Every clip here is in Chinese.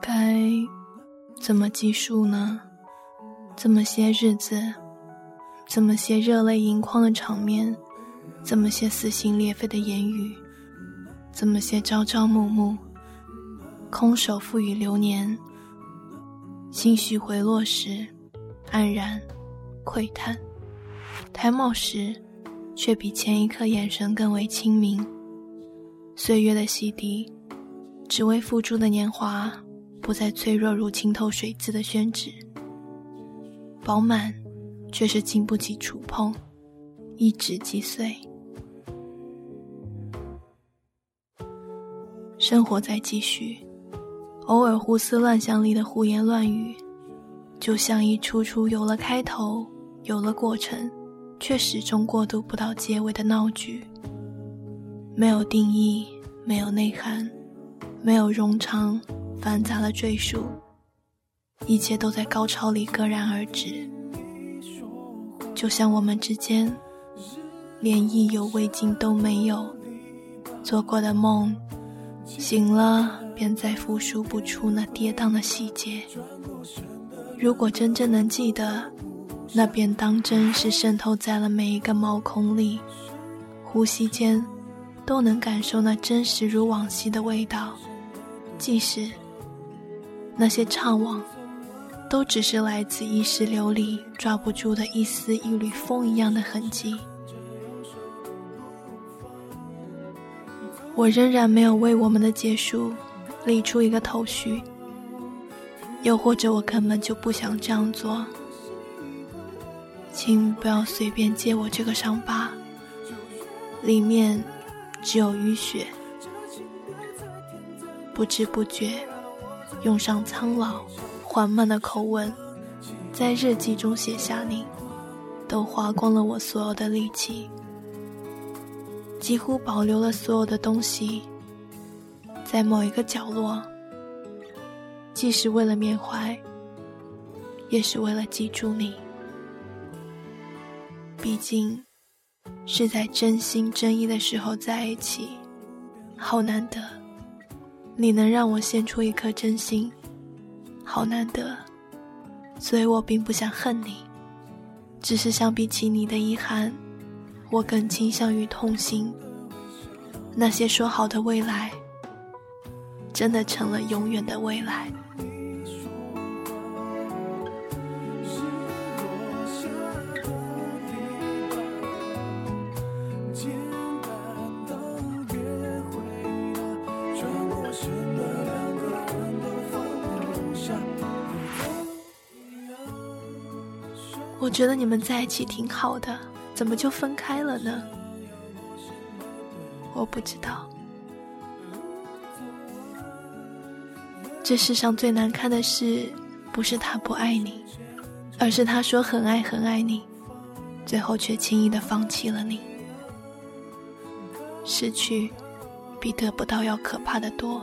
该怎么计数呢？这么些日子，这么些热泪盈眶的场面，这么些撕心裂肺的言语，这么些朝朝暮暮，空手赋予流年。心绪回落时，黯然喟叹；抬眸时，却比前一刻眼神更为清明。岁月的洗涤，只为付出的年华，不再脆弱如清透水渍的宣纸。饱满，却是经不起触碰，一指即碎。生活在继续，偶尔胡思乱想里的胡言乱语，就像一出出有了开头、有了过程，却始终过渡不到结尾的闹剧。没有定义，没有内涵，没有冗长繁杂的赘述，一切都在高潮里戛然而止。就像我们之间，连意犹未尽都没有。做过的梦，醒了便再复述不出那跌宕的细节。如果真正能记得，那便当真是渗透在了每一个毛孔里，呼吸间。都能感受那真实如往昔的味道，即使那些怅惘，都只是来自意识流里抓不住的一丝一缕风一样的痕迹。我仍然没有为我们的结束理出一个头绪，又或者我根本就不想这样做。请不要随便揭我这个伤疤，里面。只有淤血，不知不觉，用上苍老缓慢的口吻，在日记中写下你，都花光了我所有的力气，几乎保留了所有的东西，在某一个角落，既是为了缅怀，也是为了记住你，毕竟。是在真心真意的时候在一起，好难得。你能让我献出一颗真心，好难得。所以我并不想恨你，只是相比起你的遗憾，我更倾向于痛心。那些说好的未来，真的成了永远的未来。觉得你们在一起挺好的，怎么就分开了呢？我不知道。这世上最难堪的事，不是他不爱你，而是他说很爱很爱你，最后却轻易的放弃了你。失去，比得不到要可怕的多，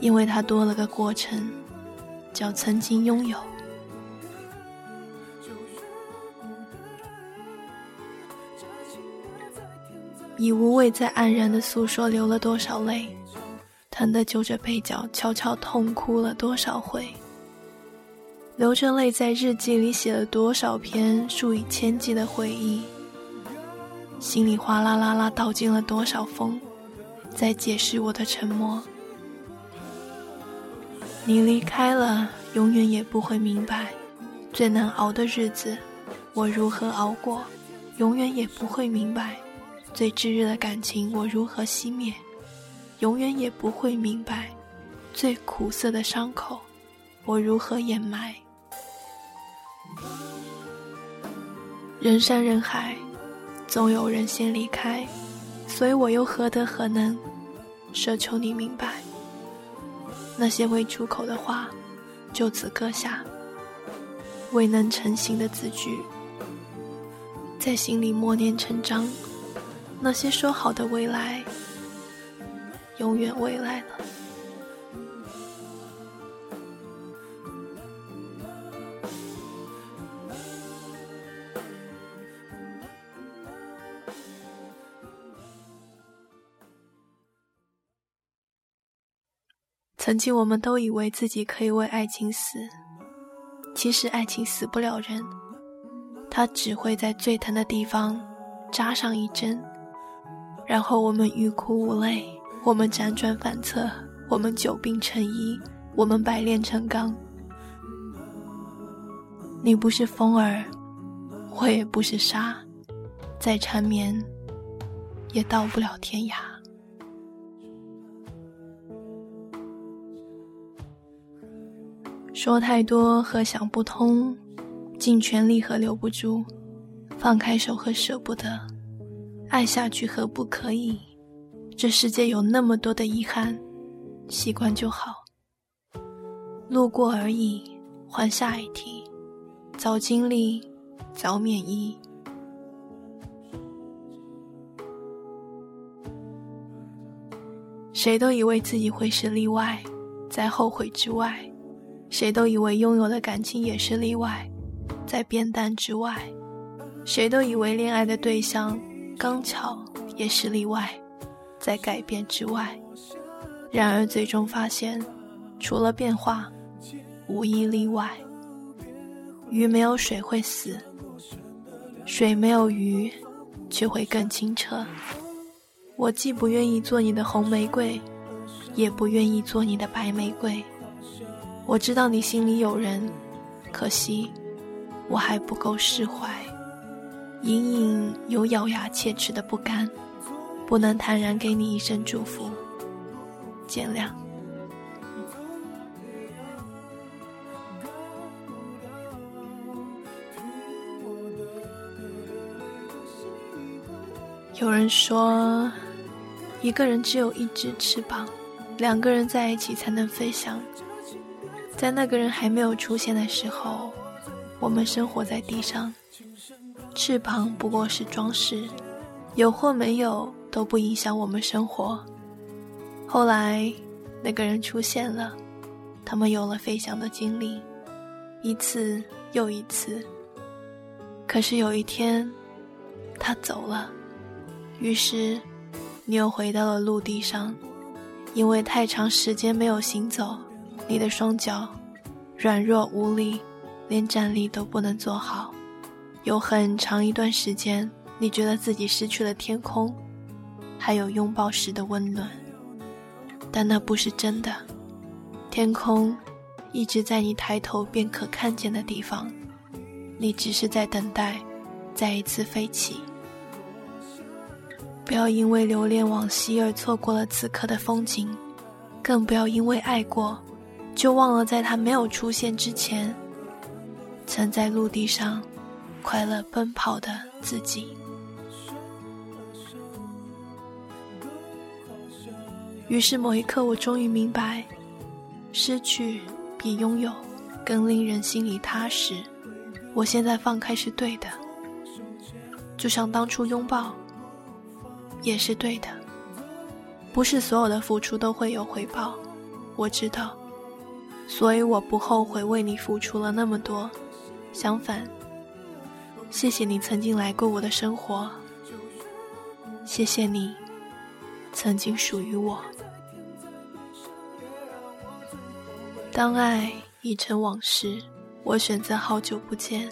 因为它多了个过程，叫曾经拥有。已无谓在黯然的诉说流了多少泪，疼得揪着背角悄悄痛哭了多少回，流着泪在日记里写了多少篇数以千计的回忆，心里哗啦啦啦倒进了多少风，在解释我的沉默。你离开了，永远也不会明白，最难熬的日子，我如何熬过，永远也不会明白。最炙热的感情，我如何熄灭？永远也不会明白。最苦涩的伤口，我如何掩埋？人山人海，总有人先离开，所以我又何德何能，奢求你明白？那些未出口的话，就此搁下；未能成型的字句，在心里默念成章。那些说好的未来，永远未来了。曾经我们都以为自己可以为爱情死，其实爱情死不了人，它只会在最疼的地方扎上一针，然后我们欲哭无泪，我们辗转反侧，我们久病成医，我们百炼成钢。你不是风儿，我也不是沙，再缠绵，也到不了天涯。说太多和想不通，尽全力和留不住，放开手和舍不得，爱下去和不可以。这世界有那么多的遗憾，习惯就好。路过而已，换下一题。早经历，早免疫。谁都以为自己会是例外，在后悔之外。谁都以为拥有的感情也是例外，在变淡之外；谁都以为恋爱的对象刚巧也是例外，在改变之外。然而最终发现，除了变化，无一例外。鱼没有水会死，水没有鱼却会更清澈。我既不愿意做你的红玫瑰，也不愿意做你的白玫瑰。我知道你心里有人，可惜我还不够释怀，隐隐有咬牙切齿的不甘，不能坦然给你一声祝福，见谅。有人说，一个人只有一只翅膀，两个人在一起才能飞翔。在那个人还没有出现的时候，我们生活在地上，翅膀不过是装饰，有或没有都不影响我们生活。后来，那个人出现了，他们有了飞翔的经历，一次又一次。可是有一天，他走了，于是，你又回到了陆地上，因为太长时间没有行走。你的双脚软弱无力，连站立都不能做好。有很长一段时间，你觉得自己失去了天空，还有拥抱时的温暖。但那不是真的，天空一直在你抬头便可看见的地方，你只是在等待再一次飞起。不要因为留恋往昔而错过了此刻的风景，更不要因为爱过。就忘了在他没有出现之前，曾在陆地上快乐奔跑的自己。于是某一刻，我终于明白，失去比拥有更令人心里踏实。我现在放开是对的，就像当初拥抱也是对的。不是所有的付出都会有回报，我知道。所以我不后悔为你付出了那么多，相反，谢谢你曾经来过我的生活，谢谢你曾经属于我。当爱已成往事，我选择好久不见，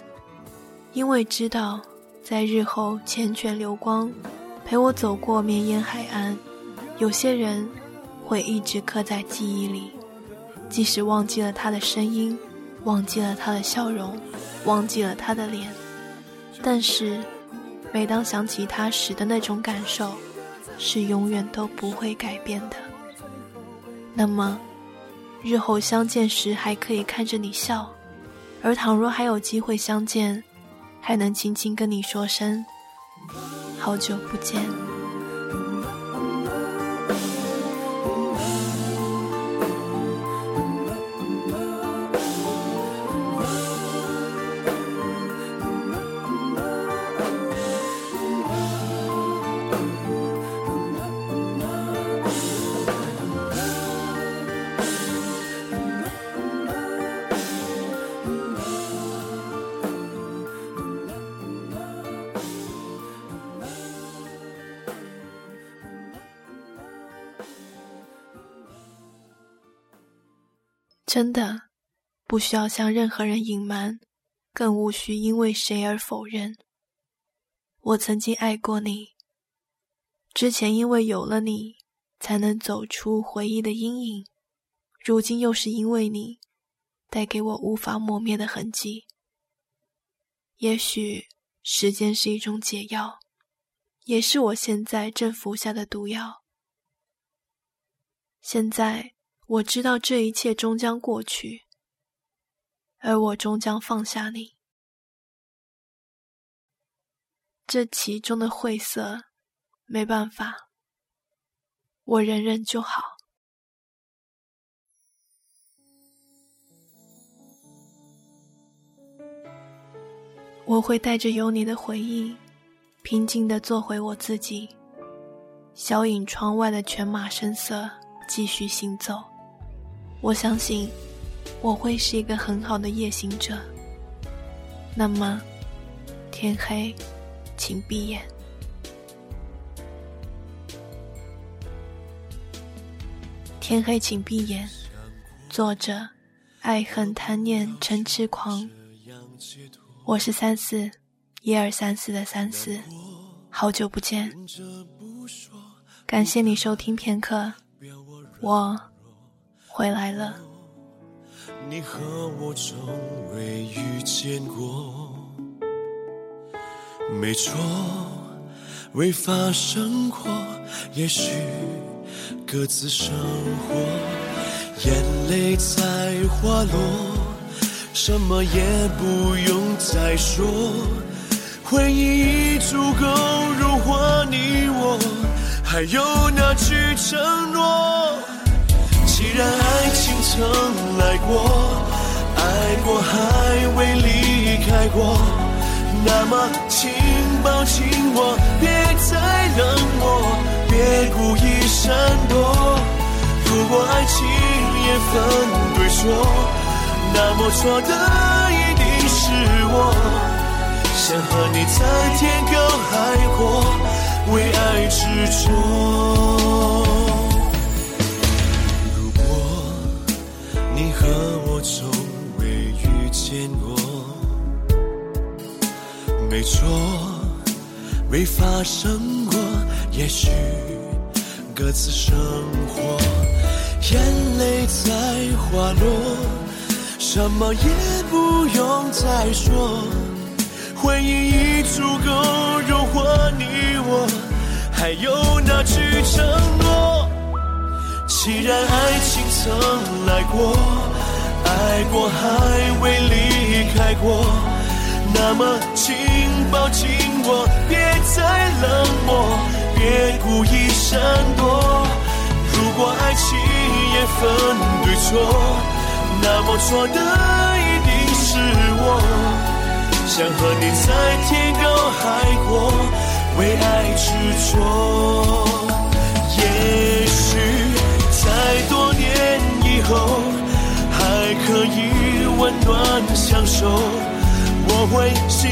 因为知道在日后缱绻流光，陪我走过绵延海岸，有些人会一直刻在记忆里。即使忘记了他的声音，忘记了他的笑容，忘记了他的脸，但是，每当想起他时的那种感受，是永远都不会改变的。那么，日后相见时还可以看着你笑，而倘若还有机会相见，还能轻轻跟你说声“好久不见”。真的，不需要向任何人隐瞒，更无需因为谁而否认。我曾经爱过你，之前因为有了你，才能走出回忆的阴影，如今又是因为你，带给我无法磨灭的痕迹。也许时间是一种解药，也是我现在正服下的毒药。现在。我知道这一切终将过去，而我终将放下你。这其中的晦涩，没办法，我忍忍就好。我会带着有你的回忆，平静的做回我自己，小影窗外的犬马声色，继续行走。我相信我会是一个很好的夜行者。那么，天黑，请闭眼。天黑，请闭眼。作者：爱恨贪念嗔痴狂。我是三四，一二三四的三四。好久不见，感谢你收听片刻。我。回来了。你和我从未遇见过，没错，未发生过。也许各自生活，眼泪在滑落，什么也不用再说。回忆已足够融化你我，还有那句承诺。既然爱情曾来过，爱过还未离开过，那么请抱紧我，别再冷漠，别故意闪躲。如果爱情也分对错，那么错的一定是我。想和你在天高海阔，为爱执着。错，未发生过。也许各自生活，眼泪在滑落，什么也不用再说。回忆已足够融化你我，还有那句承诺。既然爱情曾来过。爱过还未离开过，那么请抱紧我，别再冷漠，别故意闪躲。如果爱情也分对错，那么错的一定是我。想和你在天高海阔，为爱执着。也许在多年以后。还可以温暖相守，我会形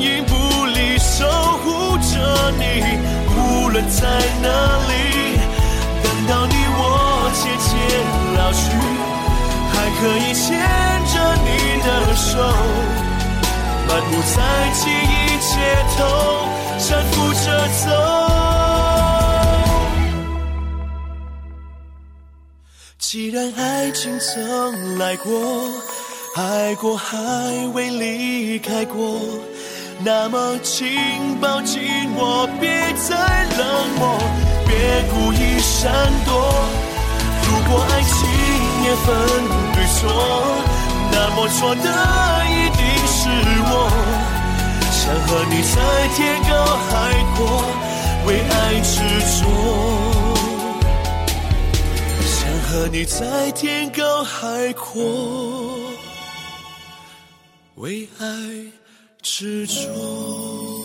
影不离守护着你，无论在哪里。等到你我渐渐老去，还可以牵着你的手，漫步在记忆街头，搀扶着走。既然爱情曾来过，爱过还未离开过，那么请抱紧我，别再冷漠，别故意闪躲。如果爱情也分对错，那么错的一定是我。想和你在天高海阔，为爱执着。想和你在天高海阔，为爱执着。